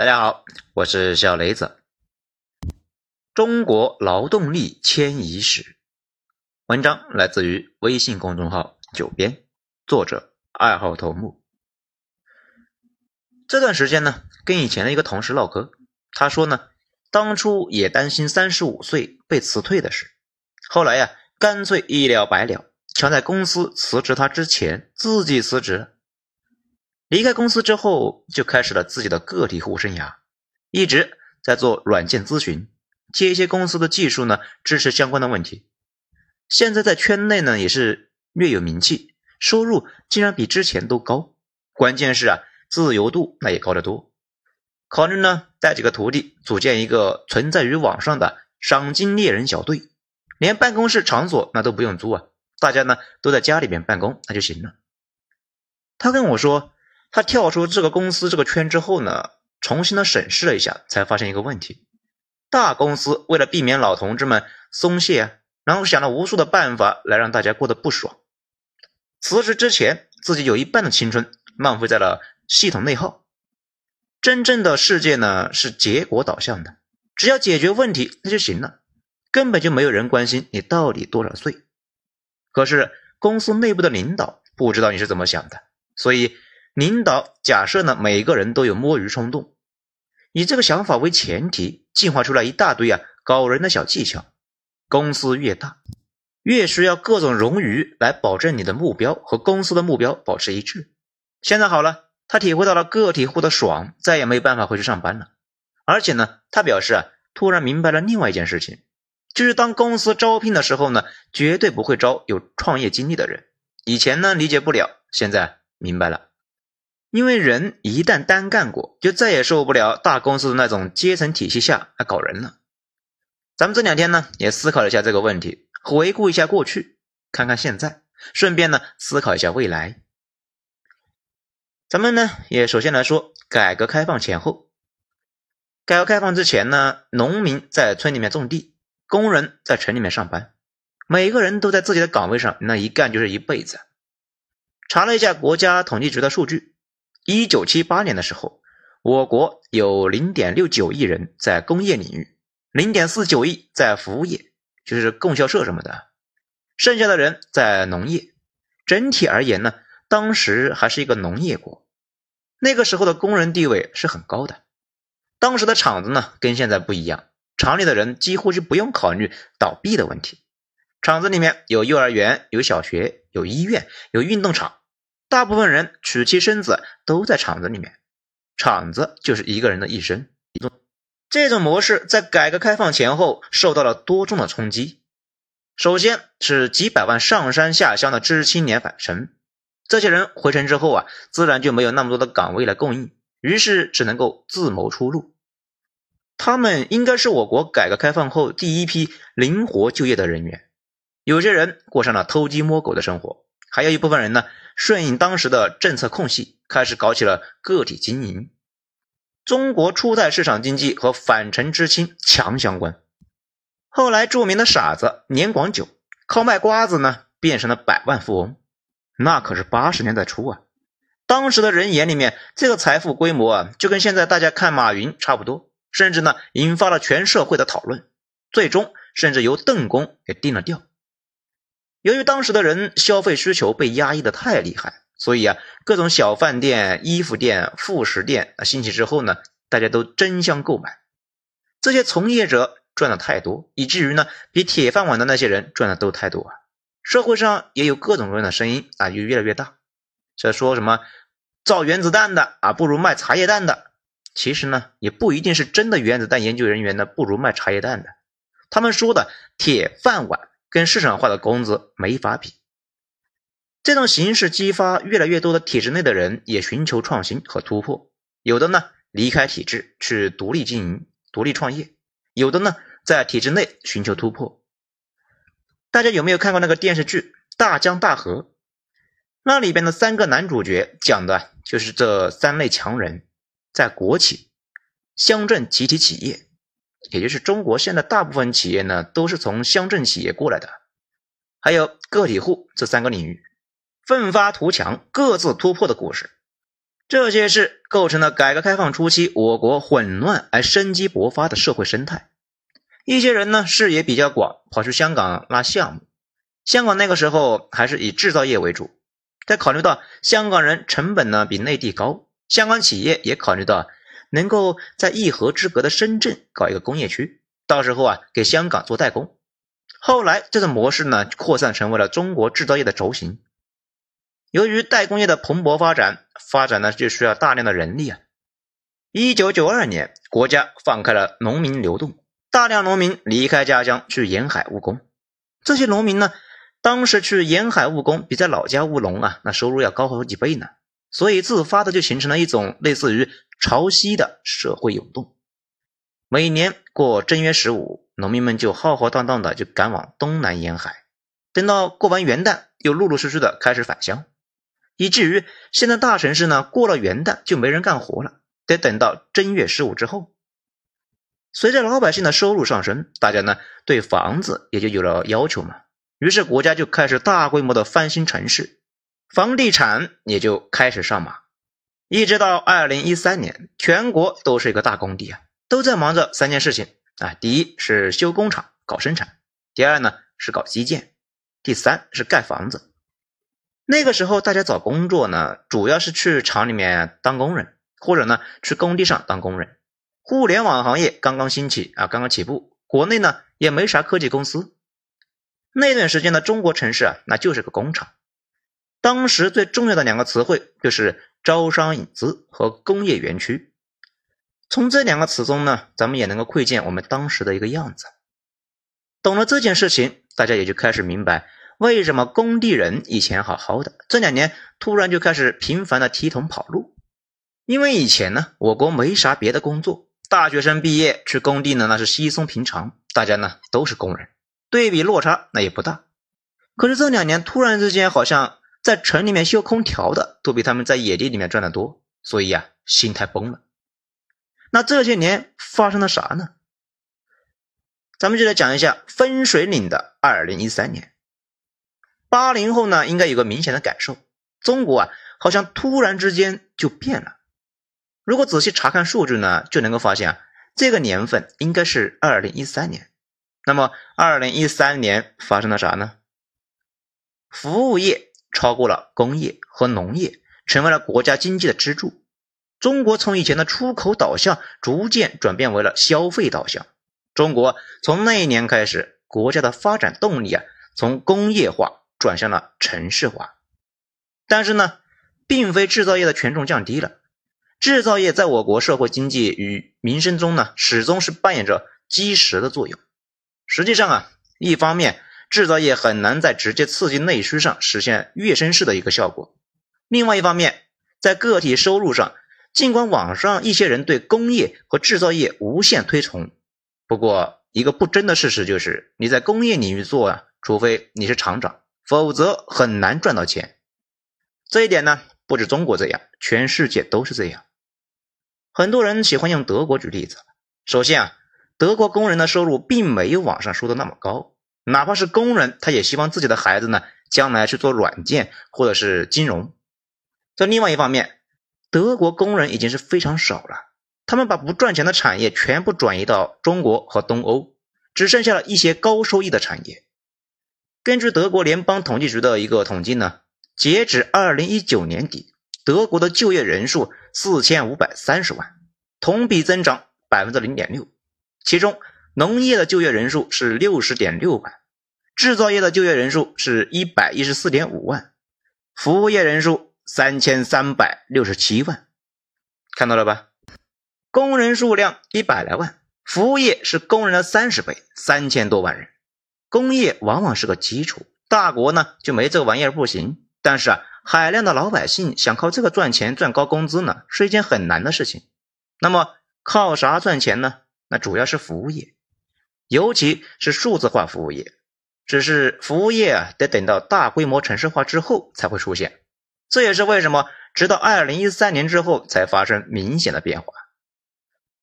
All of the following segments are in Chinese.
大家好，我是小雷子。中国劳动力迁移史，文章来自于微信公众号“九编”，作者二号头目。这段时间呢，跟以前的一个同事唠嗑，他说呢，当初也担心三十五岁被辞退的事，后来呀，干脆一了百了，抢在公司辞职他之前自己辞职。离开公司之后，就开始了自己的个体户生涯，一直在做软件咨询，接一些公司的技术呢，支持相关的问题。现在在圈内呢，也是略有名气，收入竟然比之前都高。关键是啊，自由度那也高得多。考虑呢，带几个徒弟组建一个存在于网上的赏金猎人小队，连办公室场所那都不用租啊，大家呢都在家里面办公那就行了。他跟我说。他跳出这个公司这个圈之后呢，重新的审视了一下，才发现一个问题：大公司为了避免老同志们松懈，然后想了无数的办法来让大家过得不爽。辞职之前，自己有一半的青春浪费在了系统内耗。真正的世界呢是结果导向的，只要解决问题那就行了，根本就没有人关心你到底多少岁。可是公司内部的领导不知道你是怎么想的，所以。领导假设呢，每个人都有摸鱼冲动，以这个想法为前提，进化出来一大堆啊搞人的小技巧。公司越大，越需要各种冗余来保证你的目标和公司的目标保持一致。现在好了，他体会到了个体户的爽，再也没办法回去上班了。而且呢，他表示啊，突然明白了另外一件事情，就是当公司招聘的时候呢，绝对不会招有创业经历的人。以前呢理解不了，现在明白了。因为人一旦单干过，就再也受不了大公司的那种阶层体系下来搞人了。咱们这两天呢，也思考了一下这个问题，回顾一下过去，看看现在，顺便呢思考一下未来。咱们呢也首先来说改革开放前后。改革开放之前呢，农民在村里面种地，工人在城里面上班，每个人都在自己的岗位上，那一干就是一辈子。查了一下国家统计局的数据。一九七八年的时候，我国有零点六九亿人在工业领域，零点四九亿在服务业，就是供销社什么的，剩下的人在农业。整体而言呢，当时还是一个农业国。那个时候的工人地位是很高的。当时的厂子呢，跟现在不一样，厂里的人几乎就不用考虑倒闭的问题。厂子里面有幼儿园、有小学、有医院、有运动场。大部分人娶妻生子都在厂子里面，厂子就是一个人的一生。这种模式在改革开放前后受到了多重的冲击。首先是几百万上山下乡的知识青年返城，这些人回城之后啊，自然就没有那么多的岗位来供应，于是只能够自谋出路。他们应该是我国改革开放后第一批灵活就业的人员。有些人过上了偷鸡摸狗的生活，还有一部分人呢。顺应当时的政策空隙，开始搞起了个体经营。中国初代市场经济和返城知青强相关。后来著名的傻子年广久靠卖瓜子呢，变成了百万富翁。那可是八十年代初啊！当时的人眼里面，这个财富规模啊，就跟现在大家看马云差不多，甚至呢，引发了全社会的讨论。最终，甚至由邓公给定了调。由于当时的人消费需求被压抑的太厉害，所以啊，各种小饭店、衣服店、副食店啊兴起之后呢，大家都争相购买。这些从业者赚的太多，以至于呢，比铁饭碗的那些人赚的都太多啊。社会上也有各种各样的声音啊，就越来越大。这说什么造原子弹的啊，不如卖茶叶蛋的。其实呢，也不一定是真的原子弹研究人员呢不如卖茶叶蛋的。他们说的铁饭碗。跟市场化的工资没法比，这种形式激发越来越多的体制内的人也寻求创新和突破，有的呢离开体制去独立经营、独立创业，有的呢在体制内寻求突破。大家有没有看过那个电视剧《大江大河》？那里边的三个男主角讲的就是这三类强人，在国企、乡镇集体企业。也就是中国现在大部分企业呢，都是从乡镇企业过来的，还有个体户这三个领域，奋发图强、各自突破的故事。这些事构成了改革开放初期我国混乱而生机勃发的社会生态。一些人呢视野比较广，跑去香港拉项目。香港那个时候还是以制造业为主，在考虑到香港人成本呢比内地高，香港企业也考虑到能够在一河之隔的深圳搞一个工业区，到时候啊给香港做代工。后来这种模式呢扩散成为了中国制造业的轴心。由于代工业的蓬勃发展，发展呢就需要大量的人力啊。一九九二年，国家放开了农民流动，大量农民离开家乡去沿海务工。这些农民呢，当时去沿海务工，比在老家务农啊，那收入要高好几倍呢。所以自发的就形成了一种类似于潮汐的社会涌动。每年过正月十五，农民们就浩浩荡荡的就赶往东南沿海，等到过完元旦，又陆陆续续的开始返乡。以至于现在大城市呢，过了元旦就没人干活了，得等到正月十五之后。随着老百姓的收入上升，大家呢对房子也就有了要求嘛，于是国家就开始大规模的翻新城市，房地产也就开始上马。一直到二零一三年，全国都是一个大工地啊，都在忙着三件事情啊：第一是修工厂搞生产，第二呢是搞基建，第三是盖房子。那个时候，大家找工作呢，主要是去厂里面当工人，或者呢去工地上当工人。互联网行业刚刚兴起啊，刚刚起步，国内呢也没啥科技公司。那段时间的中国城市啊，那就是个工厂。当时最重要的两个词汇就是招商引资和工业园区。从这两个词中呢，咱们也能够窥见我们当时的一个样子。懂了这件事情，大家也就开始明白。为什么工地人以前好好的，这两年突然就开始频繁的提桶跑路？因为以前呢，我国没啥别的工作，大学生毕业去工地呢，那是稀松平常，大家呢都是工人，对比落差那也不大。可是这两年突然之间，好像在城里面修空调的都比他们在野地里面赚的多，所以啊，心态崩了。那这些年发生了啥呢？咱们就来讲一下分水岭的二零一三年。八零后呢，应该有个明显的感受，中国啊，好像突然之间就变了。如果仔细查看数据呢，就能够发现啊，这个年份应该是二零一三年。那么，二零一三年发生了啥呢？服务业超过了工业和农业，成为了国家经济的支柱。中国从以前的出口导向，逐渐转变为了消费导向。中国从那一年开始，国家的发展动力啊，从工业化。转向了城市化，但是呢，并非制造业的权重降低了。制造业在我国社会经济与民生中呢，始终是扮演着基石的作用。实际上啊，一方面，制造业很难在直接刺激内需上实现跃升式的一个效果；另外一方面，在个体收入上，尽管网上一些人对工业和制造业无限推崇，不过一个不争的事实就是，你在工业领域做啊，除非你是厂长。否则很难赚到钱，这一点呢，不止中国这样，全世界都是这样。很多人喜欢用德国举例子。首先啊，德国工人的收入并没有网上说的那么高，哪怕是工人，他也希望自己的孩子呢，将来去做软件或者是金融。在另外一方面，德国工人已经是非常少了，他们把不赚钱的产业全部转移到中国和东欧，只剩下了一些高收益的产业。根据德国联邦统计局的一个统计呢，截止二零一九年底，德国的就业人数四千五百三十万，同比增长百分之零点六。其中，农业的就业人数是六十点六万，制造业的就业人数是一百一十四点五万，服务业人数三千三百六十七万。看到了吧？工人数量一百来万，服务业是工人的三十倍，三千多万人。工业往往是个基础，大国呢就没这玩意儿不行。但是啊，海量的老百姓想靠这个赚钱、赚高工资呢，是一件很难的事情。那么靠啥赚钱呢？那主要是服务业，尤其是数字化服务业。只是服务业啊，得等到大规模城市化之后才会出现。这也是为什么直到二零一三年之后才发生明显的变化。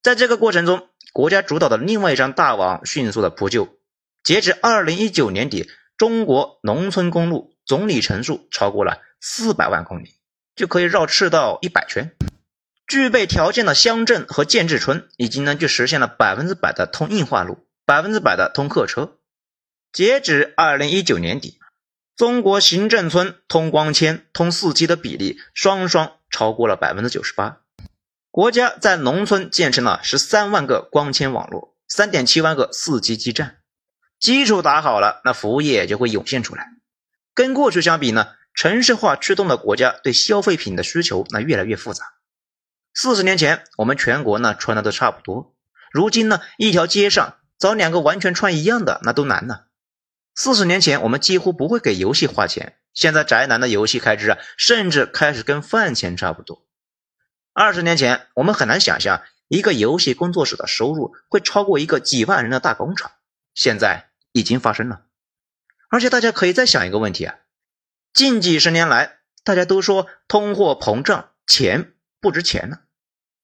在这个过程中，国家主导的另外一张大网迅速的铺就。截止二零一九年底，中国农村公路总里程数超过了四百万公里，就可以绕赤道一百圈。具备条件的乡镇和建制村已经呢就实现了百分之百的通硬化路，百分之百的通客车。截止二零一九年底，中国行政村通光纤、通四 G 的比例双双超过了百分之九十八。国家在农村建成了十三万个光纤网络，三点七万个四 G 基站，基础打好了，那服务业就会涌现出来。跟过去相比呢，城市化驱动的国家对消费品的需求那越来越复杂。四十年前，我们全国呢穿的都差不多。如今呢，一条街上找两个完全穿一样的，那都难呢。四十年前，我们几乎不会给游戏花钱，现在宅男的游戏开支啊，甚至开始跟饭钱差不多。二十年前，我们很难想象一个游戏工作室的收入会超过一个几万人的大工厂，现在已经发生了。而且大家可以再想一个问题啊，近几十年来，大家都说通货膨胀，钱不值钱了。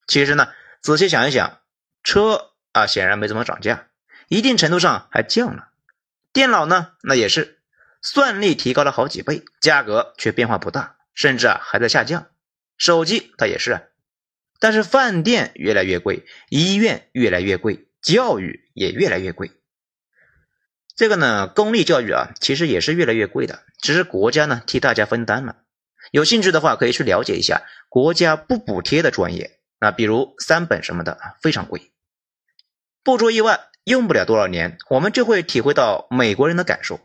其实呢，仔细想一想，车啊显然没怎么涨价，一定程度上还降了。电脑呢，那也是，算力提高了好几倍，价格却变化不大，甚至啊还在下降。手机它也是啊，但是饭店越来越贵，医院越来越贵，教育也越来越贵。这个呢，公立教育啊，其实也是越来越贵的，只是国家呢替大家分担了。有兴趣的话，可以去了解一下国家不补贴的专业。那比如三本什么的，非常贵。不出意外，用不了多少年，我们就会体会到美国人的感受。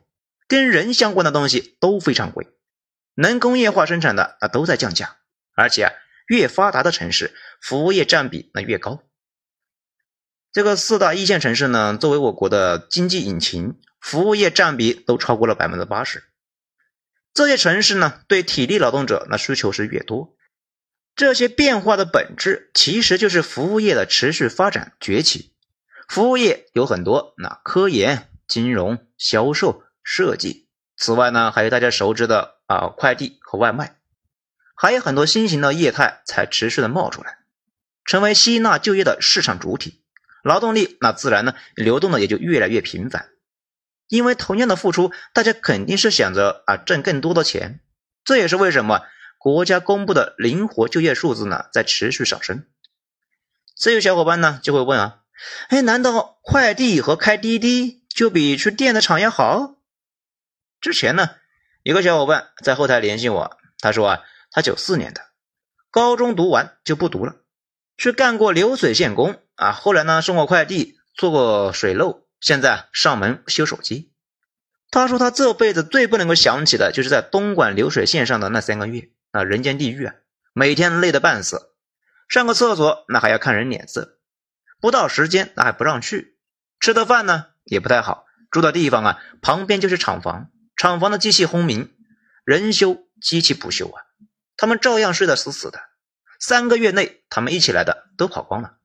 跟人相关的东西都非常贵，能工业化生产的啊都在降价，而且啊越发达的城市，服务业占比那越高。这个四大一线城市呢，作为我国的经济引擎，服务业占比都超过了百分之八十。这些城市呢，对体力劳动者那需求是越多。这些变化的本质其实就是服务业的持续发展崛起。服务业有很多，那科研、金融、销售、设计，此外呢，还有大家熟知的啊快递和外卖，还有很多新型的业态才持续的冒出来，成为吸纳就业的市场主体。劳动力那自然呢流动的也就越来越频繁，因为同样的付出，大家肯定是想着啊挣更多的钱，这也是为什么。国家公布的灵活就业数字呢，在持续上升。这有小伙伴呢就会问啊，哎，难道快递和开滴滴就比去电子厂要好？之前呢，有个小伙伴在后台联系我，他说啊，他九四年的，高中读完就不读了，去干过流水线工啊，后来呢送过快递，做过水漏，现在上门修手机。他说他这辈子最不能够想起的就是在东莞流水线上的那三个月。那人间地狱啊，每天累得半死，上个厕所那还要看人脸色，不到时间那还不让去，吃的饭呢也不太好，住的地方啊旁边就是厂房，厂房的机器轰鸣，人修机器不修啊，他们照样睡得死死的，三个月内他们一起来的都跑光了，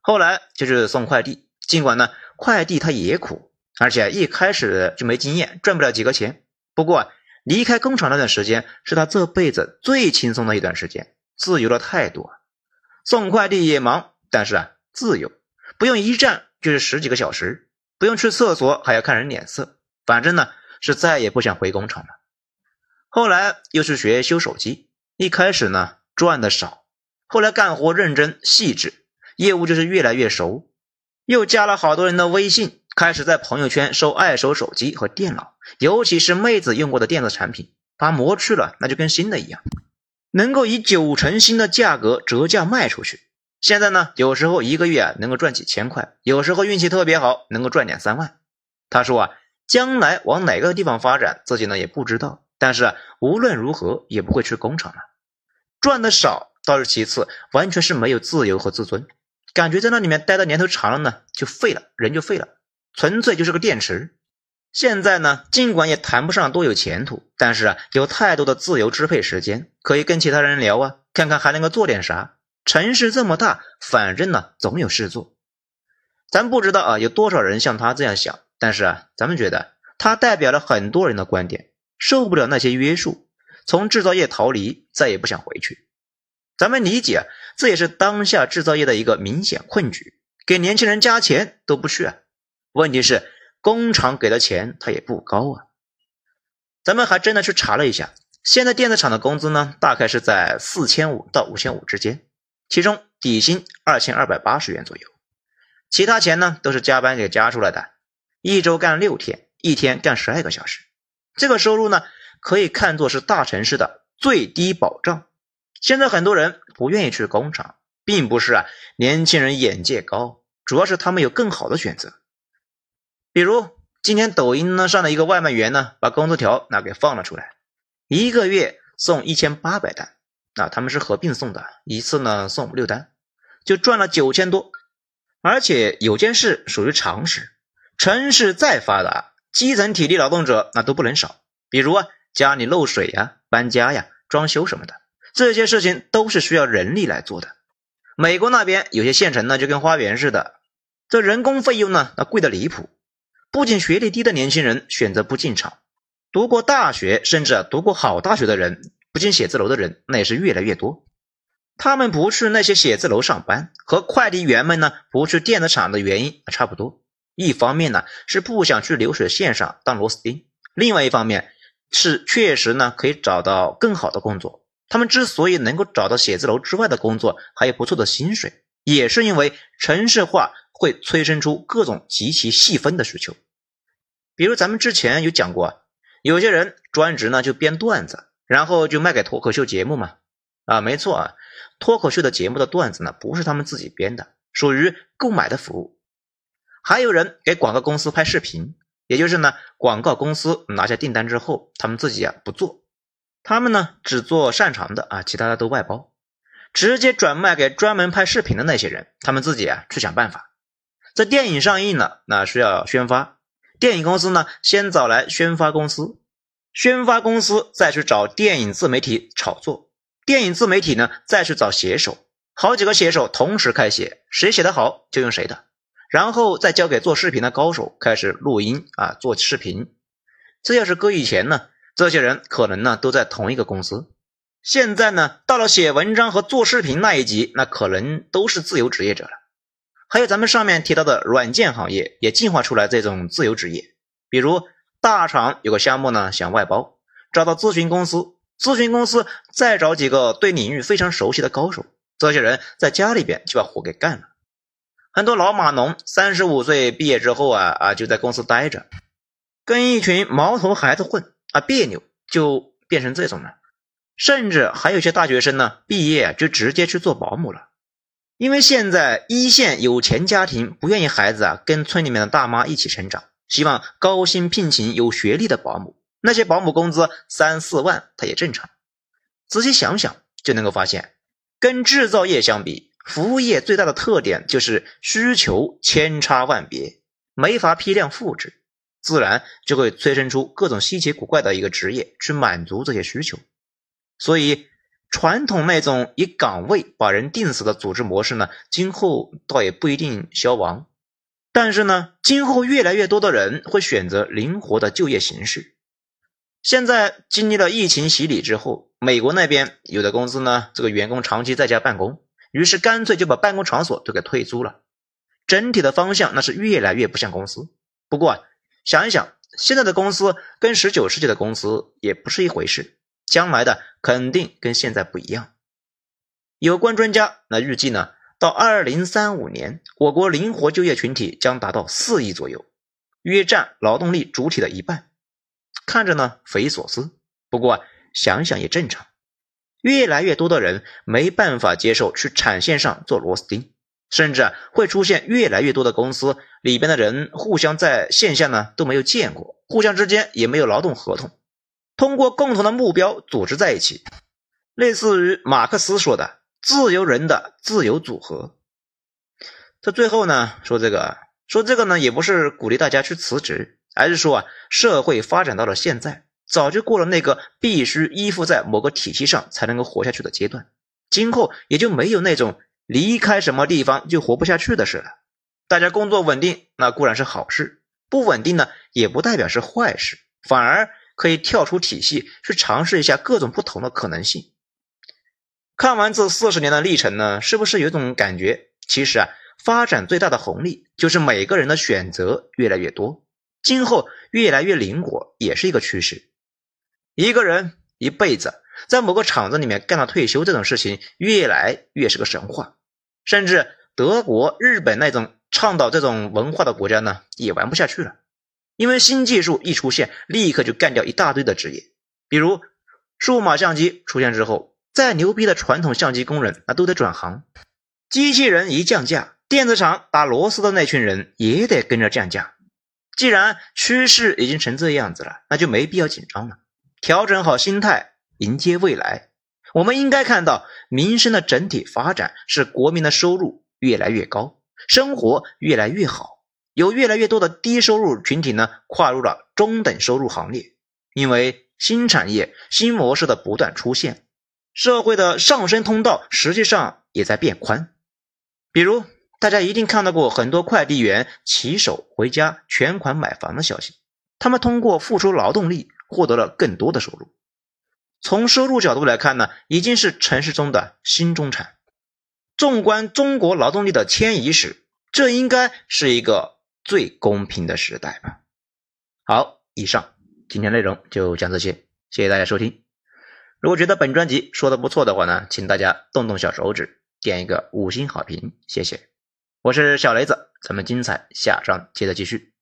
后来就是送快递，尽管呢快递他也苦，而且一开始就没经验，赚不了几个钱，不过。啊离开工厂那段时间是他这辈子最轻松的一段时间，自由了太多。送快递也忙，但是啊，自由，不用一站就是十几个小时，不用去厕所还要看人脸色，反正呢是再也不想回工厂了。后来又是学修手机，一开始呢赚的少，后来干活认真细致，业务就是越来越熟，又加了好多人的微信。开始在朋友圈收二手手机和电脑，尤其是妹子用过的电子产品，把膜去了，那就跟新的一样，能够以九成新的价格折价卖出去。现在呢，有时候一个月啊能够赚几千块，有时候运气特别好，能够赚两三万。他说啊，将来往哪个地方发展，自己呢也不知道，但是啊，无论如何也不会去工厂了。赚的少倒是其次，完全是没有自由和自尊，感觉在那里面待的年头长了呢，就废了，人就废了。纯粹就是个电池。现在呢，尽管也谈不上多有前途，但是啊，有太多的自由支配时间，可以跟其他人聊啊，看看还能够做点啥。城市这么大，反正呢总有事做。咱不知道啊，有多少人像他这样想，但是啊，咱们觉得他代表了很多人的观点。受不了那些约束，从制造业逃离，再也不想回去。咱们理解，这也是当下制造业的一个明显困局，给年轻人加钱都不去啊。问题是工厂给的钱他也不高啊，咱们还真的去查了一下，现在电子厂的工资呢，大概是在四千五到五千五之间，其中底薪二千二百八十元左右，其他钱呢都是加班给加出来的，一周干六天，一天干十二个小时，这个收入呢可以看作是大城市的最低保障。现在很多人不愿意去工厂，并不是啊年轻人眼界高，主要是他们有更好的选择，比如今天抖音呢上的一个外卖员呢，把工资条那给放了出来。一个月送一千八百单，啊，他们是合并送的，一次呢送五六单，就赚了九千多。而且有件事属于常识，城市再发达，基层体力劳动者那都不能少。比如啊，家里漏水呀、搬家呀、装修什么的，这些事情都是需要人力来做的。美国那边有些县城呢，就跟花园似的，这人工费用呢，那贵的离谱。不仅学历低的年轻人选择不进厂。读过大学，甚至读过好大学的人，不进写字楼的人，那也是越来越多。他们不去那些写字楼上班，和快递员们呢不去电子厂的原因差不多。一方面呢是不想去流水线上当螺丝钉，另外一方面是确实呢可以找到更好的工作。他们之所以能够找到写字楼之外的工作，还有不错的薪水，也是因为城市化会催生出各种极其细分的需求。比如咱们之前有讲过。有些人专职呢就编段子，然后就卖给脱口秀节目嘛。啊，没错啊，脱口秀的节目的段子呢不是他们自己编的，属于购买的服务。还有人给广告公司拍视频，也就是呢广告公司拿下订单之后，他们自己啊不做，他们呢只做擅长的啊，其他的都外包，直接转卖给专门拍视频的那些人，他们自己啊去想办法。这电影上映了，那需要宣发。电影公司呢，先找来宣发公司，宣发公司再去找电影自媒体炒作，电影自媒体呢再去找写手，好几个写手同时开写，谁写的好就用谁的，然后再交给做视频的高手开始录音啊做视频。这要是搁以前呢，这些人可能呢都在同一个公司，现在呢到了写文章和做视频那一级，那可能都是自由职业者了。还有咱们上面提到的软件行业也进化出来这种自由职业，比如大厂有个项目呢想外包，找到咨询公司，咨询公司再找几个对领域非常熟悉的高手，这些人在家里边就把活给干了。很多老码农三十五岁毕业之后啊啊就在公司待着，跟一群毛头孩子混啊别扭，就变成这种了。甚至还有些大学生呢毕业就直接去做保姆了。因为现在一线有钱家庭不愿意孩子啊跟村里面的大妈一起成长，希望高薪聘请有学历的保姆。那些保姆工资三四万，他也正常。仔细想想就能够发现，跟制造业相比，服务业最大的特点就是需求千差万别，没法批量复制，自然就会催生出各种稀奇古怪的一个职业去满足这些需求。所以。传统那种以岗位把人定死的组织模式呢，今后倒也不一定消亡，但是呢，今后越来越多的人会选择灵活的就业形式。现在经历了疫情洗礼之后，美国那边有的公司呢，这个员工长期在家办公，于是干脆就把办公场所都给退租了，整体的方向那是越来越不像公司。不过想一想，现在的公司跟十九世纪的公司也不是一回事。将来的肯定跟现在不一样。有关专家那预计呢，到二零三五年，我国灵活就业群体将达到四亿左右，约占劳动力主体的一半。看着呢匪夷所思，不过想想也正常。越来越多的人没办法接受去产线上做螺丝钉，甚至会出现越来越多的公司里边的人互相在线下呢都没有见过，互相之间也没有劳动合同。通过共同的目标组织在一起，类似于马克思说的“自由人的自由组合”。这最后呢，说这个说这个呢，也不是鼓励大家去辞职，而是说啊，社会发展到了现在，早就过了那个必须依附在某个体系上才能够活下去的阶段，今后也就没有那种离开什么地方就活不下去的事了。大家工作稳定，那固然是好事；不稳定呢，也不代表是坏事，反而。可以跳出体系去尝试一下各种不同的可能性。看完这四十年的历程呢，是不是有种感觉？其实啊，发展最大的红利就是每个人的选择越来越多，今后越来越灵活也是一个趋势。一个人一辈子在某个厂子里面干到退休这种事情越来越是个神话，甚至德国、日本那种倡导这种文化的国家呢，也玩不下去了，因为新技术一出现，立刻就干掉一大堆的职业，比如数码相机出现之后，再牛逼的传统相机工人那都得转行，机器人一降价，电子厂打螺丝的那群人也得跟着降价。既然趋势已经成这样子了，那就没必要紧张了。调整好心态，迎接未来。我们应该看到民生的整体发展是国民的收入越来越高，生活越来越好。有越来越多的低收入群体呢，跨入了中等收入行列。因为新产业、新模式的不断出现，社会的上升通道实际上也在变宽。比如。大家一定看到过很多快递员骑手回家全款买房的消息，他们通过付出劳动力获得了更多的收入。从收入角度来看呢，已经是城市中的新中产。纵观中国劳动力的迁移史，这应该是一个最公平的时代吧。好，以上今天内容就讲这些，谢谢大家收听。如果觉得本专辑说的不错的话呢，请大家动动小手指，点一个五星好评，谢谢。我是小雷子，咱们精彩下章接着继续。